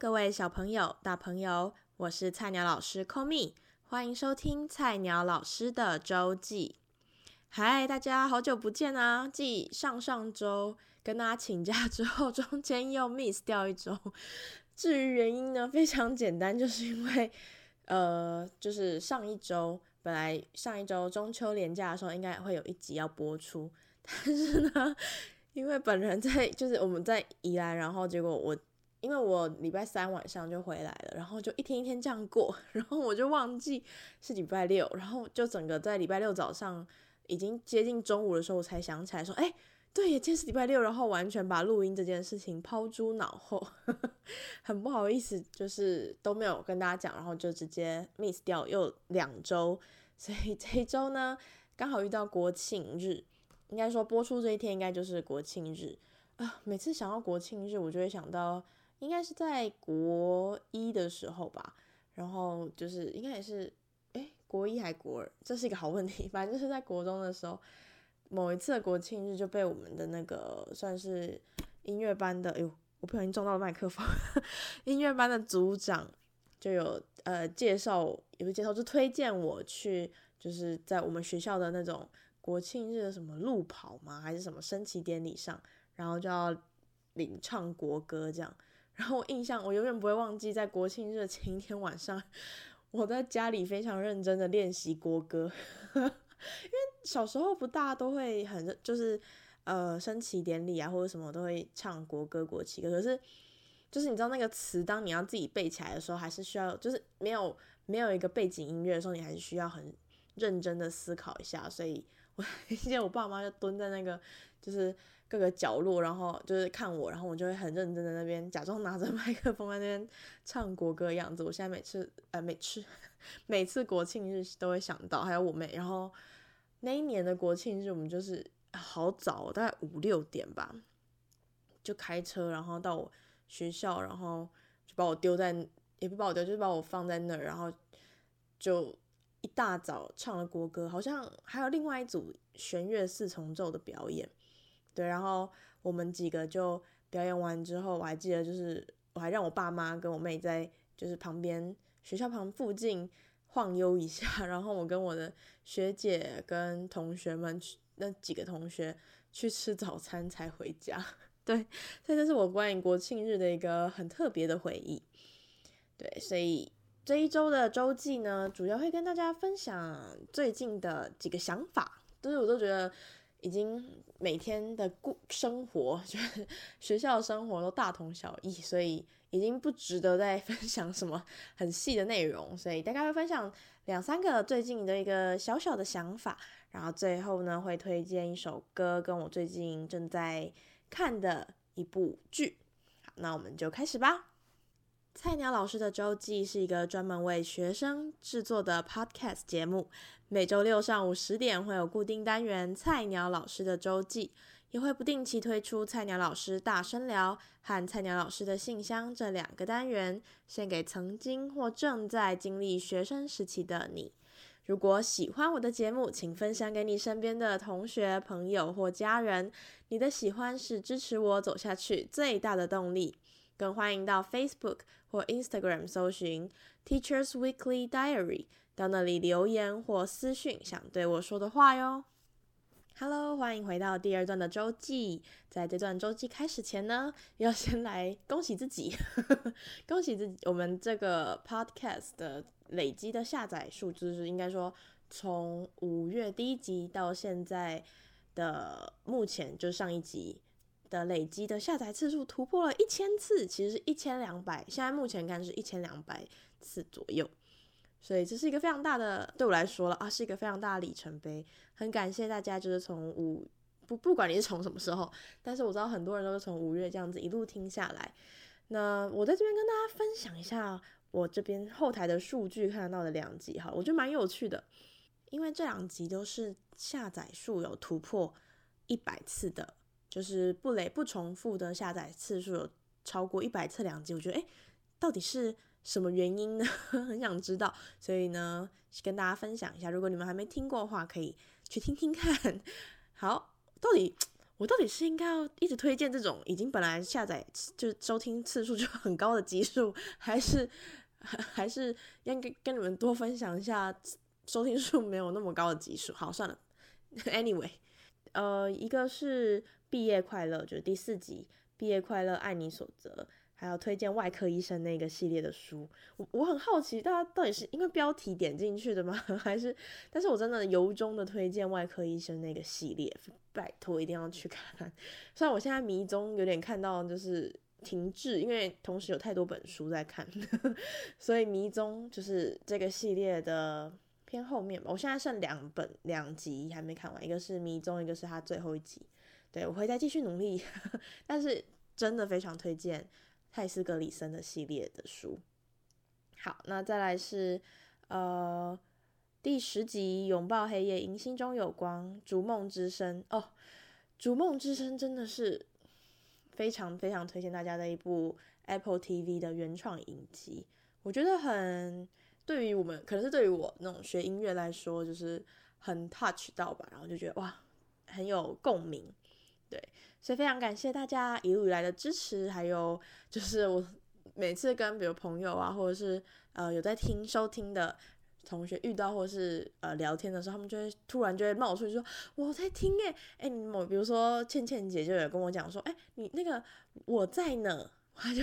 各位小朋友、大朋友，我是菜鸟老师 Komi，欢迎收听菜鸟老师的周记。嗨，大家好久不见啊！继上上周跟大家请假之后，中间又 miss 掉一周。至于原因呢，非常简单，就是因为呃，就是上一周本来上一周中秋连假的时候，应该会有一集要播出，但是呢，因为本人在就是我们在宜兰，然后结果我。因为我礼拜三晚上就回来了，然后就一天一天这样过，然后我就忘记是礼拜六，然后就整个在礼拜六早上已经接近中午的时候，我才想起来说，哎，对，今天是礼拜六，然后完全把录音这件事情抛诸脑后，呵呵，很不好意思，就是都没有跟大家讲，然后就直接 miss 掉又两周，所以这一周呢刚好遇到国庆日，应该说播出这一天应该就是国庆日啊，每次想到国庆日，我就会想到。应该是在国一的时候吧，然后就是应该也是，诶，国一还国二，这是一个好问题。反正就是在国中的时候，某一次的国庆日就被我们的那个算是音乐班的，哎呦，我不小心撞到了麦克风，音乐班的组长就有呃介绍，也不是介绍，就推荐我去，就是在我们学校的那种国庆日的什么路跑吗，还是什么升旗典礼上，然后就要领唱国歌这样。然后我印象，我永远不会忘记，在国庆日前一天晚上，我在家里非常认真的练习国歌，因为小时候不大都会很就是呃升旗典礼啊或者什么都会唱国歌国旗歌，可是就是你知道那个词，当你要自己背起来的时候，还是需要就是没有没有一个背景音乐的时候，你还是需要很认真的思考一下，所以我 记得我爸妈就蹲在那个就是。各个角落，然后就是看我，然后我就会很认真的那边假装拿着 麦克风在那边唱国歌的样子。我现在每次呃每次 每次国庆日都会想到，还有我妹。然后那一年的国庆日，我们就是好早，大概五六点吧，就开车，然后到我学校，然后就把我丢在，也不把我丢，就是把我放在那儿，然后就一大早唱了国歌，好像还有另外一组弦乐四重奏的表演。对，然后我们几个就表演完之后，我还记得就是我还让我爸妈跟我妹在就是旁边学校旁附近晃悠一下，然后我跟我的学姐跟同学们去那几个同学去吃早餐才回家。对，这就是我关于国庆日的一个很特别的回忆。对，所以这一周的周记呢，主要会跟大家分享最近的几个想法，就是我都觉得。已经每天的过生活，就是学校的生活都大同小异，所以已经不值得再分享什么很细的内容。所以大概会分享两三个最近的一个小小的想法，然后最后呢会推荐一首歌跟我最近正在看的一部剧。好，那我们就开始吧。菜鸟老师的周记是一个专门为学生制作的 podcast 节目，每周六上午十点会有固定单元“菜鸟老师的周记”，也会不定期推出“菜鸟老师大声聊”和“菜鸟老师的信箱”这两个单元，献给曾经或正在经历学生时期的你。如果喜欢我的节目，请分享给你身边的同学、朋友或家人。你的喜欢是支持我走下去最大的动力。更欢迎到 Facebook 或 Instagram 搜寻 Teachers Weekly Diary，到那里留言或私讯想对我说的话哟。Hello，欢迎回到第二段的周记。在这段周记开始前呢，要先来恭喜自己，恭喜自己，我们这个 Podcast 的累积的下载数，就是应该说从五月第一集到现在的目前，就上一集。的累积的下载次数突破了一千次，其实是一千两百，现在目前看是一千两百次左右，所以这是一个非常大的，对我来说了啊，是一个非常大的里程碑。很感谢大家，就是从五不不管你是从什么时候，但是我知道很多人都是从五月这样子一路听下来。那我在这边跟大家分享一下我这边后台的数据看到的两集哈，我觉得蛮有趣的，因为这两集都是下载数有突破一百次的。就是不累不重复的下载次数有超过一百次两集，我觉得诶，到底是什么原因呢？很想知道，所以呢，跟大家分享一下。如果你们还没听过的话，可以去听听看。好，到底我到底是应该要一直推荐这种已经本来下载就收听次数就很高的集数，还是 还是要跟跟你们多分享一下收听数没有那么高的集数？好，算了，anyway，呃，一个是毕业快乐，就是第四集，毕业快乐，爱你所择。还要推荐外科医生那个系列的书，我我很好奇，大家到底是因为标题点进去的吗？还是？但是我真的由衷的推荐外科医生那个系列，拜托一定要去看。虽然我现在迷踪有点看到就是停滞，因为同时有太多本书在看，所以迷踪就是这个系列的偏后面吧。我现在剩两本两集还没看完，一个是迷踪，一个是他最后一集。对，我会再继续努力，但是真的非常推荐。泰斯格里森的系列的书，好，那再来是呃第十集《拥抱黑夜，迎心中有光》，逐梦之声哦，逐梦之声真的是非常非常推荐大家的一部 Apple TV 的原创影集，我觉得很对于我们，可能是对于我那种学音乐来说，就是很 touch 到吧，然后就觉得哇，很有共鸣。对，所以非常感谢大家一路以来的支持，还有就是我每次跟比如朋友啊，或者是呃有在听收听的同学遇到，或者是呃聊天的时候，他们就会突然就会冒出去说我在听诶，诶，你某比如说倩倩姐就有跟我讲说，诶，你那个我在呢。他就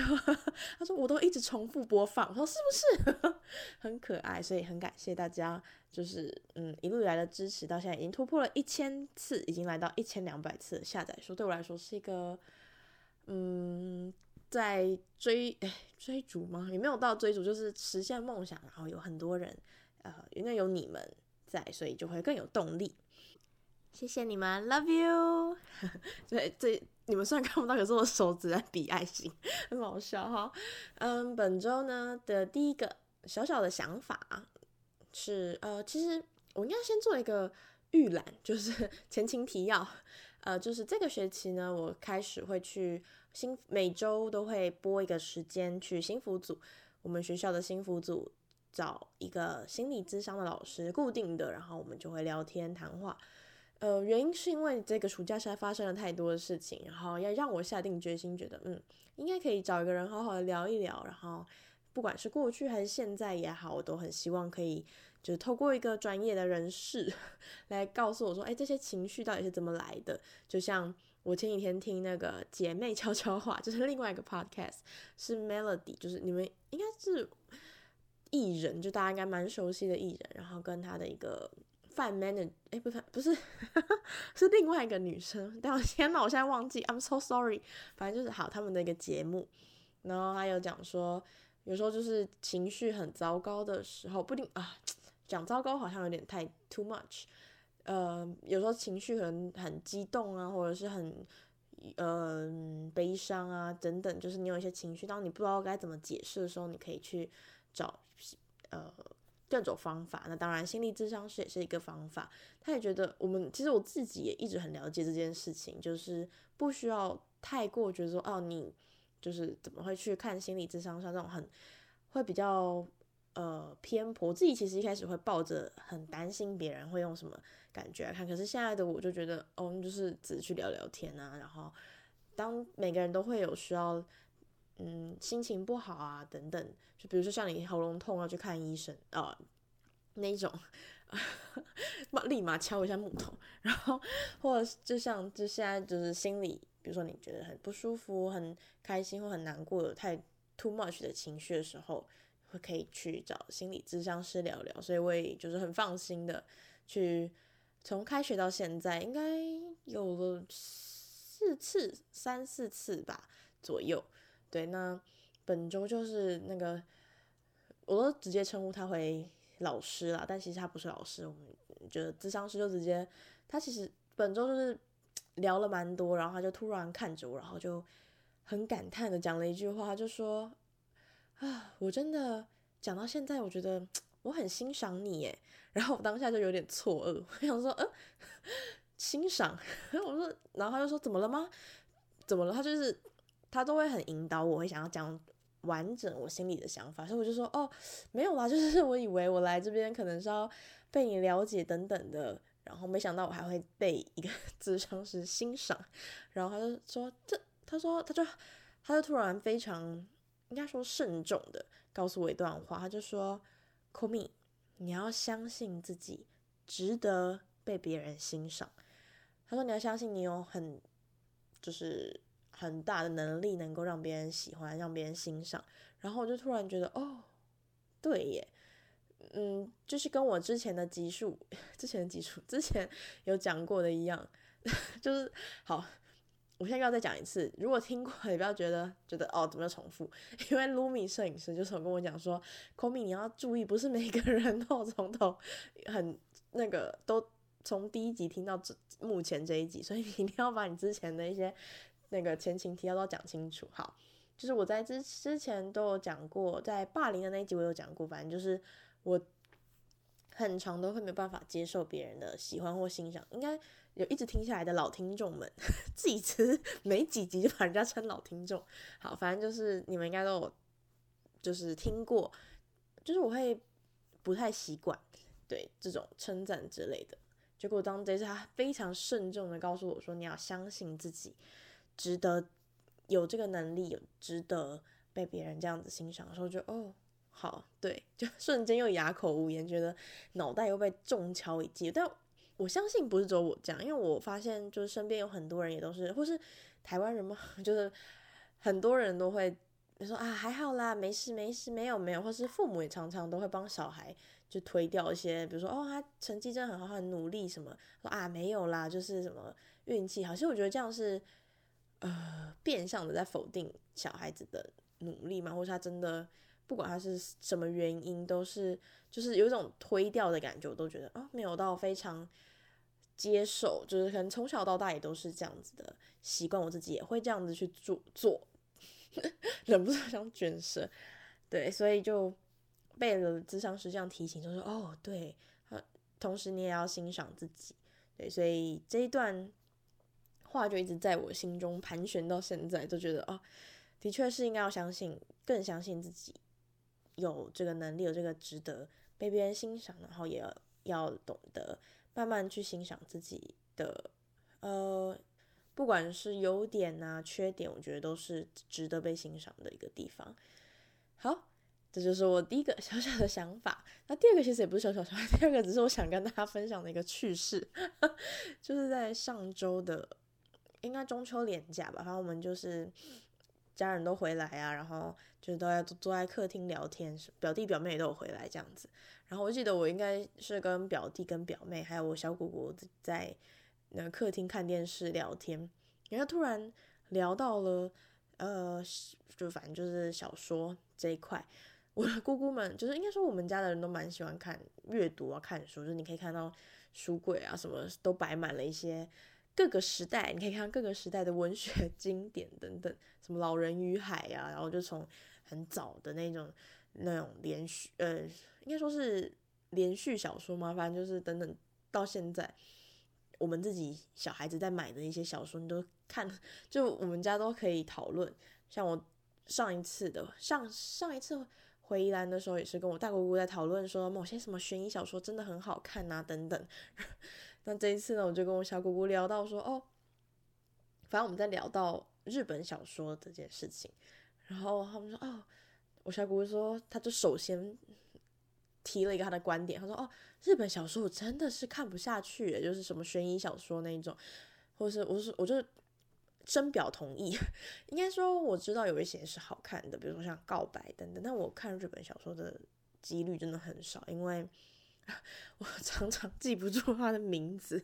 他说我都一直重复播放，我说是不是 很可爱？所以很感谢大家，就是嗯一路以来的支持，到现在已经突破了一千次，已经来到一千两百次的下载数，对我来说是一个嗯在追哎追逐吗？也没有到追逐，就是实现梦想，然后有很多人呃因为有你们在，所以就会更有动力。谢谢你们，Love you。对这。你们虽然看不到，可是我手指在比爱心，很好笑哈。嗯，本周呢的第一个小小的想法是，呃，其实我应该先做一个预览，就是前情提要。呃，就是这个学期呢，我开始会去新，每周都会拨一个时间去新辅组，我们学校的新辅组找一个心理咨商的老师，固定的，然后我们就会聊天谈话。呃，原因是因为这个暑假实在发生了太多的事情，然后要让我下定决心，觉得嗯，应该可以找一个人好好的聊一聊。然后不管是过去还是现在也好，我都很希望可以就是透过一个专业的人士 来告诉我说，哎，这些情绪到底是怎么来的？就像我前几天听那个姐妹悄悄话，就是另外一个 podcast，是 Melody，就是你们应该是艺人，就大家应该蛮熟悉的艺人，然后跟他的一个。范 manager 哎，不是不是，是另外一个女生。但我天哪，我现在忘记，I'm so sorry。反正就是好，他们的一个节目，然后还有讲说，有时候就是情绪很糟糕的时候，不定啊，讲糟糕好像有点太 too much。呃，有时候情绪可能很激动啊，或者是很嗯、悲伤啊等等，就是你有一些情绪，当你不知道该怎么解释的时候，你可以去找呃。各种方法，那当然心理咨商师也是一个方法。他也觉得我们其实我自己也一直很了解这件事情，就是不需要太过觉得说哦，你就是怎么会去看心理咨商上这种很会比较呃偏颇。自己其实一开始会抱着很担心别人会用什么感觉来看，可是现在的我就觉得哦，就是只去聊聊天啊。然后当每个人都会有需要。嗯，心情不好啊，等等，就比如说像你喉咙痛要去看医生啊，那一种，立马敲一下木头，然后或者就像就现在就是心里，比如说你觉得很不舒服、很开心或很难过，有太 too much 的情绪的时候，会可以去找心理咨商师聊聊。所以我也就是很放心的去，从开学到现在，应该有了四次、三四次吧左右。对，那本周就是那个，我都直接称呼他为老师啦，但其实他不是老师，我们觉得咨商师就直接，他其实本周就是聊了蛮多，然后他就突然看着我，然后就很感叹的讲了一句话，就说啊，我真的讲到现在，我觉得我很欣赏你耶，然后我当下就有点错愕，我想说，呃，欣赏，我说，然后他就说怎么了吗？怎么了？他就是。他都会很引导我，会想要讲完整我心里的想法，所以我就说哦，没有啦，就是我以为我来这边可能是要被你了解等等的，然后没想到我还会被一个 咨商师欣赏，然后他就说这，他说他就他就突然非常应该说慎重的告诉我一段话，他就说，Komi，你要相信自己值得被别人欣赏。他说你要相信你有很就是很大的能力能够让别人喜欢，让别人欣赏。然后我就突然觉得哦，对耶。嗯，就是跟我之前的集数、之前的集数、之前有讲过的一样，就是好，我现在要再讲一次。如果听过，也不要觉得觉得哦，怎么又重复？因为 Lumi 摄影师就是跟我讲说，Komi 你要注意，不是每个人都从头很那个都从第一集听到目前这一集，所以你一定要把你之前的一些那个前情提要都要讲清楚。好，就是我在之之前都有讲过，在霸凌的那一集我有讲过，反正就是。我很常都会没办法接受别人的喜欢或欣赏，应该有一直听下来的老听众们，自己其实没几集就把人家称老听众。好，反正就是你们应该都有，就是听过，就是我会不太习惯对这种称赞之类的。结果当这次他非常慎重的告诉我说，你要相信自己，值得有这个能力，有值得被别人这样子欣赏的时候，就哦。好，对，就瞬间又哑口无言，觉得脑袋又被重敲一记。但我相信不是只有我这样，因为我发现就是身边有很多人也都是，或是台湾人嘛，就是很多人都会说啊，还好啦，没事没事，没有没有，或是父母也常常都会帮小孩就推掉一些，比如说哦，他成绩真的很好，很努力什么，说啊没有啦，就是什么运气好。其实我觉得这样是呃变相的在否定小孩子的努力嘛，或是他真的。不管他是什么原因，都是就是有一种推掉的感觉，我都觉得啊、没有到非常接受，就是可能从小到大也都是这样子的习惯，我自己也会这样子去做做，忍不住想卷舌，对，所以就被了咨商师这样提醒，就说哦，对，同时你也要欣赏自己，对，所以这一段话就一直在我心中盘旋到现在，就觉得哦，的确是应该要相信，更相信自己。有这个能力，有这个值得被别人欣赏，然后也要要懂得慢慢去欣赏自己的，呃，不管是优点啊、缺点，我觉得都是值得被欣赏的一个地方。好，这就是我第一个小小的想法。那第二个其实也不是小小想法，第二个只是我想跟大家分享的一个趣事，就是在上周的应该中秋连假吧，然后我们就是。家人都回来啊，然后就是都要坐在客厅聊天，表弟表妹也都有回来这样子。然后我记得我应该是跟表弟、跟表妹还有我小姑姑在那客厅看电视聊天，然后突然聊到了呃，就反正就是小说这一块。我的姑姑们就是应该说我们家的人都蛮喜欢看阅读啊，看书，就是你可以看到书柜啊什么都摆满了一些。各个时代，你可以看各个时代的文学 经典等等，什么《老人与海》啊，然后就从很早的那种那种连续，呃，应该说是连续小说嘛，反正就是等等到现在，我们自己小孩子在买的一些小说，你都看，就我们家都可以讨论。像我上一次的上上一次回宜兰的时候，也是跟我大姑姑在讨论说某些什么悬疑小说真的很好看啊，等等。那这一次呢，我就跟我小姑姑聊到说，哦，反正我们在聊到日本小说这件事情，然后他们说，哦，我小姑姑说，他就首先提了一个他的观点，他说，哦，日本小说我真的是看不下去，就是什么悬疑小说那一种，或是我是我就深表同意，应该说我知道有一些是好看的，比如说像告白等等，但我看日本小说的几率真的很少，因为。我常常记不住他的名字，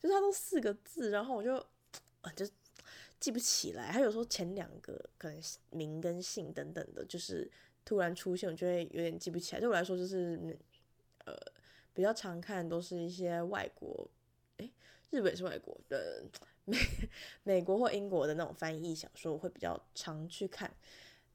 就是他都四个字，然后我就啊就记不起来。他有时候前两个可能名跟姓等等的，就是突然出现，我就会有点记不起来。对我来说，就是呃比较常看都是一些外国，诶，日本是外国的 美美国或英国的那种翻译小说，我会比较常去看。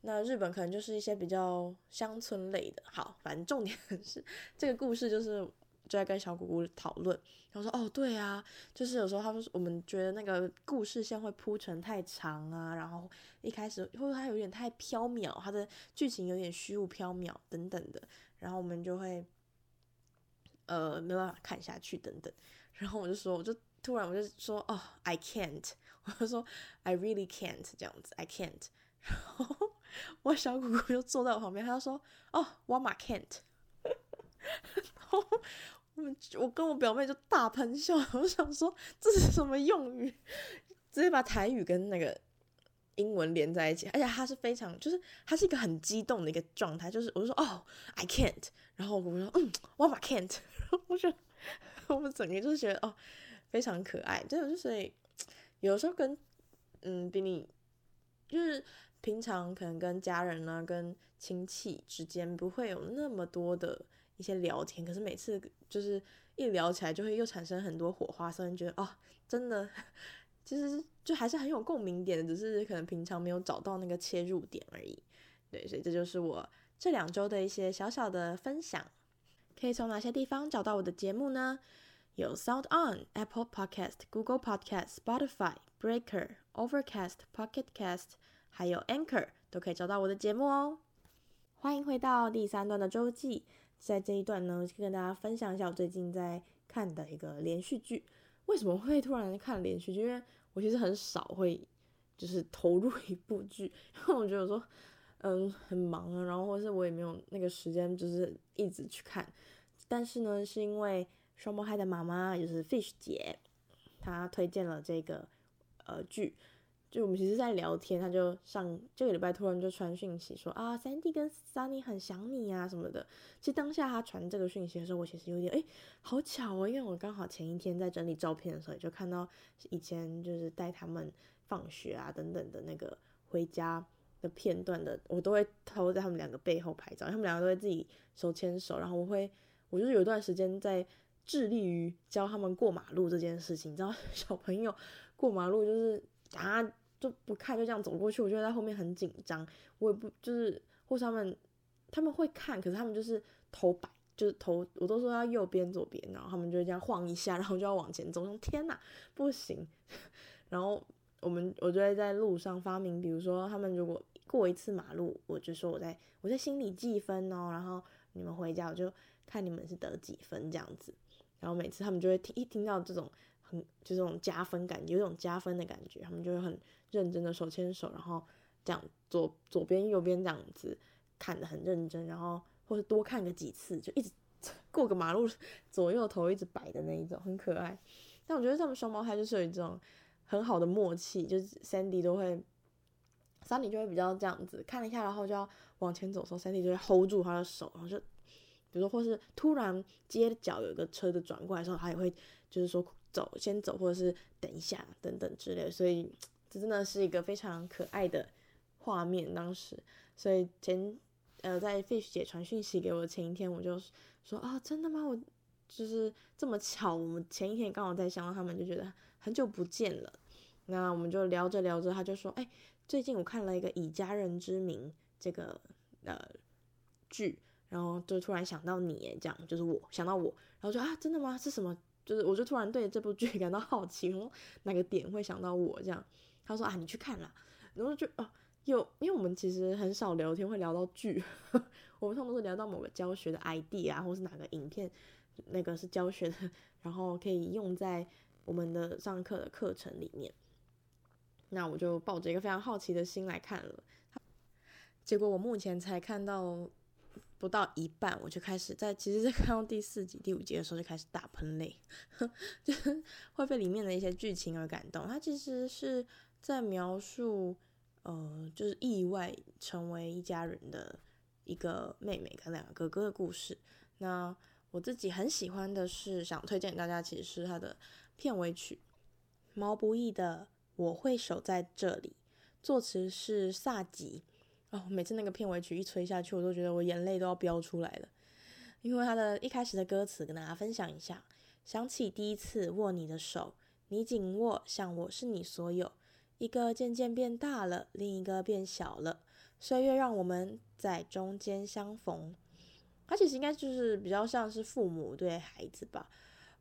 那日本可能就是一些比较乡村类的，好，反正重点 是这个故事就是就在跟小姑姑讨论，然后说哦对啊，就是有时候他们我们觉得那个故事线会铺陈太长啊，然后一开始或者它有点太飘渺，它的剧情有点虚无缥缈等等的，然后我们就会呃没办法看下去等等，然后我就说，我就突然我就说，哦，I can't，我就说 I really can't 这样子，I can't。然后我小姑姑就坐在我旁边，她说，哦，我嘛 can't。然后我们我跟我表妹就大喷笑，我想说这是什么用语？直接把台语跟那个英文连在一起，而且她是非常，就是她是一个很激动的一个状态，就是我说哦，I can't，然后我说嗯，我嘛 can't，我就我们整个就是觉得哦，非常可爱，真的就是有时候跟嗯比你就是平常可能跟家人呢、跟亲戚之间不会有那么多的一些聊天，可是每次就是一聊起来就会又产生很多火花，所以觉得哦，真的。其实就还是很有共鸣点的，只是可能平常没有找到那个切入点而已。对，所以这就是我这两周的一些小小的分享。可以从哪些地方找到我的节目呢？有 Sound On、Apple Podcast、Google Podcast、Spotify、Breaker、Overcast、Pocket Cast，还有 Anchor 都可以找到我的节目哦。欢迎回到第三段的周记，在这一段呢，跟大家分享一下我最近在看的一个连续剧。为什么会突然看连续剧？因为我其实很少会就是投入一部剧，因为我觉得说嗯很忙啊，然后或是我也没有那个时间，就是一直去看。但是呢，是因为双胞胎的妈妈就是 Fish 姐，她推荐了这个呃剧。就我们其实，在聊天，他就上这个礼拜突然就传讯息说啊，Sandy 跟 Sunny 很想你啊什么的。其实当下他传这个讯息的时候，我其实有点哎，好巧哦，因为我刚好前一天在整理照片的时候，就看到以前就是带他们放学啊等等的那个回家的片段的，我都会偷在他们两个背后拍照，他们两个都会自己手牵手，然后我会，我就是有一段时间在致力于教他们过马路这件事情，你知道 小朋友过马路就是。啊，就不看，就这样走过去。我觉得在后面很紧张，我也不就是，或是他们他们会看，可是他们就是头摆，就是头，我都说要右边左边，然后他们就这样晃一下，然后就要往前走。天哪，不行！然后我们我就会在路上发明，比如说他们如果过一次马路，我就说我在我在心里计分哦，然后你们回家我就看你们是得几分这样子。然后每次他们就会听一听到这种。很就这种加分感，有种加分的感觉，他们就会很认真的手牵手，然后这样左左边右边这样子看得很认真，然后或是多看个几次，就一直过个马路左右头一直摆的那一种，很可爱。但我觉得他们双胞胎就是有一种很好的默契，就是 Sandy 都会 Sandy 就会比较这样子看了一下，然后就要往前走的时候，Sandy 就会 hold 住他的手，然后就比如说或是突然街角有个车子转过来的时候，他也会就是说。走，先走，或者是等一下，等等之类，所以这真的是一个非常可爱的画面。当时，所以前呃，在 Fish 姐传讯息给我的前一天，我就说啊，真的吗？我就是这么巧，我们前一天刚好在想到他们，就觉得很久不见了。那我们就聊着聊着，他就说，哎，最近我看了一个《以家人之名》这个呃剧，然后就突然想到你，这样就是我想到我，然后就啊，真的吗？是什么？就是，我就突然对这部剧 感到好奇，然后哪个点会想到我这样？他说啊，你去看啦。然后就哦，有，因为我们其实很少聊天，会聊到剧，我们通常都是聊到某个教学的 ID 啊，或是哪个影片，那个是教学的，然后可以用在我们的上课的课程里面。那我就抱着一个非常好奇的心来看了，结果我目前才看到。不到一半，我就开始在，其实，在看到第四集、第五集的时候，就开始大喷泪，就是会被里面的一些剧情而感动。它其实是在描述，呃，就是意外成为一家人的一个妹妹跟两个哥哥的故事。那我自己很喜欢的是，想推荐给大家，其实是它的片尾曲，毛不易的《我会守在这里》，作词是萨吉。哦，每次那个片尾曲一吹下去，我都觉得我眼泪都要飙出来了。因为他的一开始的歌词跟大家分享一下：想起第一次握你的手，你紧握，像我是你所有。一个渐渐变大了，另一个变小了。岁月让我们在中间相逢。它其实应该就是比较像是父母对孩子吧，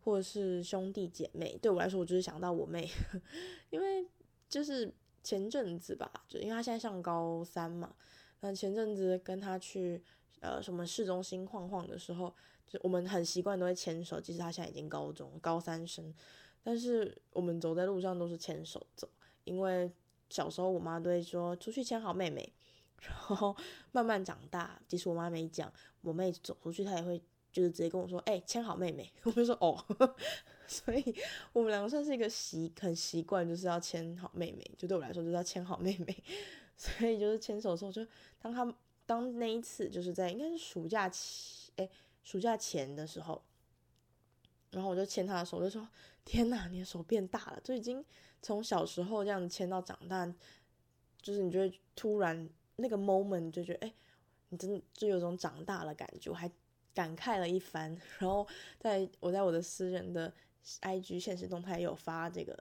或者是兄弟姐妹。对我来说，我就是想到我妹，因为就是。前阵子吧，就因为他现在上高三嘛，那前阵子跟他去呃什么市中心晃晃的时候，就我们很习惯都会牵手。即使他现在已经高中高三生，但是我们走在路上都是牵手走，因为小时候我妈都会说出去牵好妹妹。然后慢慢长大，即使我妈没讲，我妹走出去，她也会就是直接跟我说：“哎、牵好妹妹。”我就说：“哦。” 所以我们两个算是一个习很习惯，就是要牵好妹妹。就对我来说，就是要牵好妹妹。所以就是牵手的时候，就当他当那一次，就是在应该是暑假期，哎、暑假前的时候，然后我就牵她的手，我就说：“天哪，你的手变大了！”就已经从小时候这样牵到长大，就是你就会突然。那个 moment 就觉得，哎、你真的就有种长大的感觉，我还感慨了一番。然后在我在我的私人的 IG 现实动态也有发这个，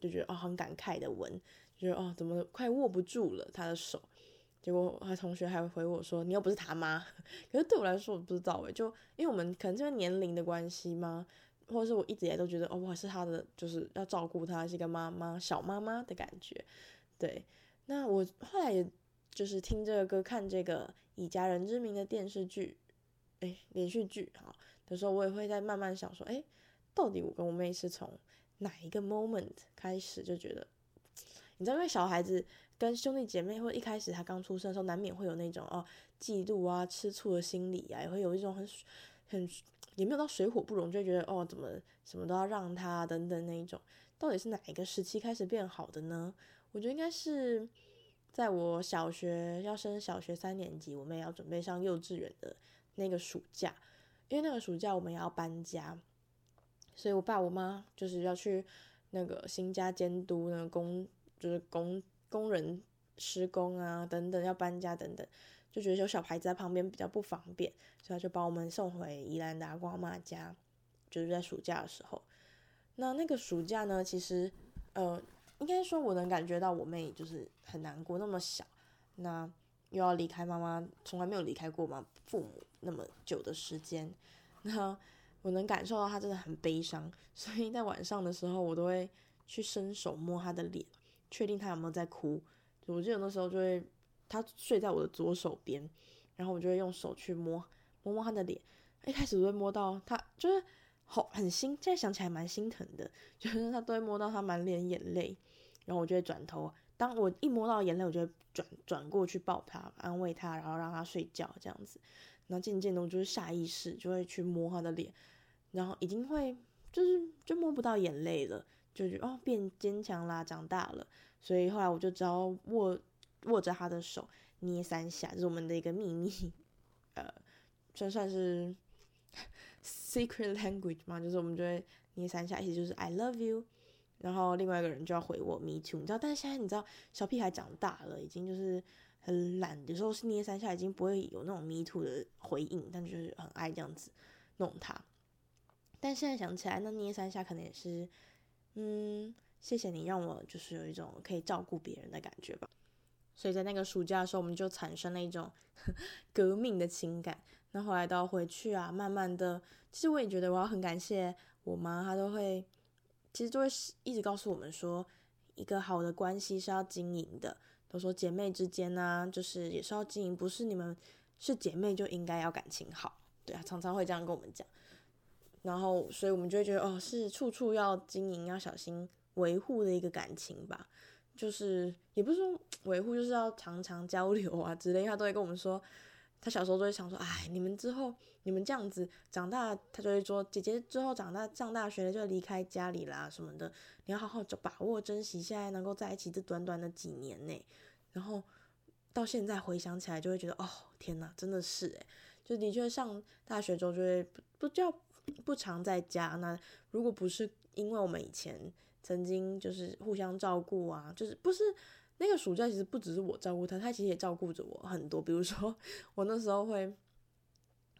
就觉得哦很感慨的文，就觉得哦怎么快握不住了他的手。结果他同学还回我说，你又不是他妈。可是对我来说我不知道诶，就因为我们可能这个年龄的关系吗？或者是我一直以来都觉得哦我是他的，就是要照顾他，是一个妈妈小妈妈的感觉。对，那我后来也。就是听这个歌，看这个以家人之名的电视剧，哎，连续剧哈的时候，我也会在慢慢想说，哎，到底我跟我妹是从哪一个 moment 开始就觉得，你知道，因为小孩子跟兄弟姐妹，或一开始他刚出生的时候，难免会有那种哦嫉妒啊、吃醋的心理啊，也会有一种很很也没有到水火不容，就觉得哦怎么什么都要让他等等那一种，到底是哪一个时期开始变好的呢？我觉得应该是。在我小学要升小学三年级，我们也要准备上幼稚园的那个暑假，因为那个暑假我们也要搬家，所以我爸我妈就是要去那个新家监督那工，就是工工人施工啊等等，要搬家等等，就觉得有小孩子在旁边比较不方便，所以他就把我们送回宜兰的阿公阿嬷家，就是在暑假的时候。那那个暑假呢，其实呃。应该说，我能感觉到我妹就是很难过，那么小，那又要离开妈妈，从来没有离开过嘛，父母那么久的时间，那我能感受到他真的很悲伤，所以在晚上的时候，我都会去伸手摸他的脸，确定他有没有在哭。我记得那时候就会，他睡在我的左手边，然后我就会用手去摸摸摸他的脸，一开始都会摸到他，就是好很心，现在想起来蛮心疼的，就是他都会摸到他满脸眼泪。然后我就会转头，当我一摸到眼泪，我就会转转过去抱他，安慰他，然后让他睡觉这样子。然后渐渐的，我就是下意识就会去摸他的脸，然后已经会就是就摸不到眼泪了，就觉得哦变坚强啦，长大了。所以后来我就只要握握着他的手捏三下，这是我们的一个秘密，呃，算算是 secret language 嘛，就是我们就会捏三下，意思就是 I love you。然后另外一个人就要回我 me too，你知道？但是现在你知道，小屁孩长大了，已经就是很懒，有时候是捏三下，已经不会有那种 me too 的回应，但就是很爱这样子弄他。但现在想起来，那捏三下可能也是，嗯，谢谢你让我就是有一种可以照顾别人的感觉吧。所以在那个暑假的时候，我们就产生了一种 革命的情感。那后来到回去啊，慢慢的，其实我也觉得我要很感谢我妈，她都会。其实就会一直告诉我们说，一个好的关系是要经营的。都说姐妹之间呢、就是也是要经营，不是你们是姐妹就应该要感情好，对啊，常常会这样跟我们讲。然后，所以我们就会觉得，哦，是处处要经营，要小心维护的一个感情吧。就是也不是说维护，就是要常常交流啊之类。因为他都会跟我们说，他小时候都会想说，哎，你们之后。你们这样子长大，他就会说姐姐之后长大上大学了就离开家里啦什么的，你要好好就把握珍惜现在能够在一起这短短的几年内。然后到现在回想起来就会觉得哦天哪，真的是诶，就的确上大学之后就会不不叫不常在家。那如果不是因为我们以前曾经就是互相照顾啊，就是不是那个暑假其实不只是我照顾他，他其实也照顾着我很多。比如说 我那时候会。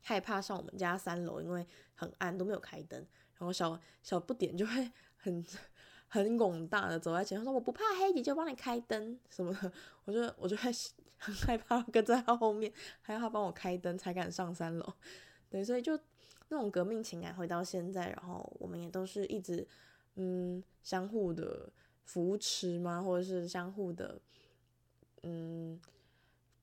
害怕上我们家三楼，因为很暗，都没有开灯。然后小小不点就会很 很勇大的走在前面，说我不怕黑，姐就帮你开灯什么的。我就我就会很害怕跟在他后面，还要他帮我开灯才敢上三楼。对，所以就那种革命情感回到现在，然后我们也都是一直嗯相互的扶持嘛，或者是相互的嗯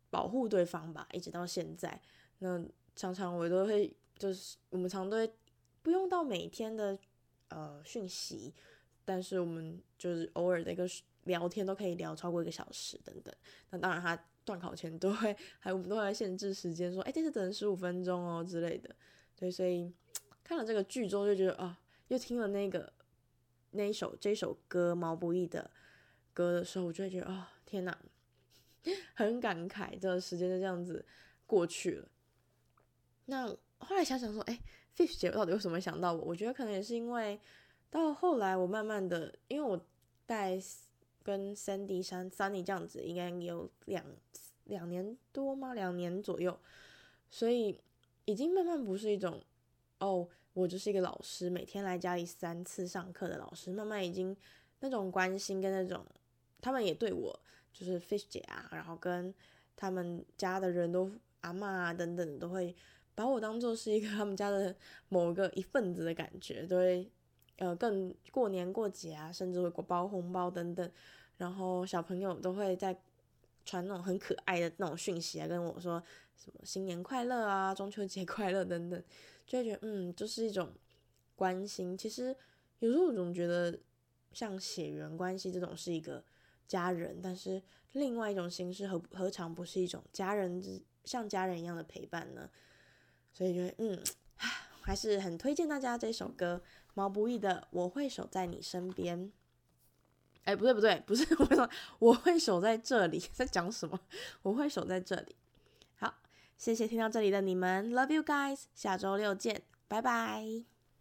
保护对方吧，一直到现在。那常常我都会，就是我们常都会不用到每天的呃讯息，但是我们就是偶尔的一个聊天都可以聊超过一个小时等等。那当然他段考前都会还我们都会限制时间说，哎，这次等十五分钟哦之类的。对，所以看了这个剧之后就觉得啊，又听了那个那一首这首歌毛不易的歌的时候，我就会觉得啊，天哪，很感慨，这个时间就这样子过去了。那后来想想说，哎，Fish 姐到底为什么想到我？我觉得可能也是因为到后来我慢慢的，因为我带跟 Sandy 山 Sunny 这样子，应该有两两年多吗？两年左右，所以。已经慢慢不是一种，哦，我就是一个老师，每天来家里三次上课的老师。慢慢已经那种关心跟那种，他们也对我就是 Fish 姐啊，然后跟他们家的人都阿嬷啊等等，都会把我当做是一个他们家的某个一份子的感觉，对呃更过年过节啊，甚至会给我包红包等等，然后小朋友都会在。传那种很可爱的那种讯息啊跟我说什么新年快乐啊，中秋节快乐等等，就会觉得嗯，就是一种关心。其实有时候我总觉得像血缘关系这种是一个家人，但是另外一种形式何何尝不是一种家人之像家人一样的陪伴呢？所以觉得嗯，还是很推荐大家这首歌毛不易的《我会守在你身边》。哎，不对不对，不是 我说我会守在这里，在讲什么？我会守在这里。好，谢谢听到这里的你们，Love you guys，下周六见，拜拜。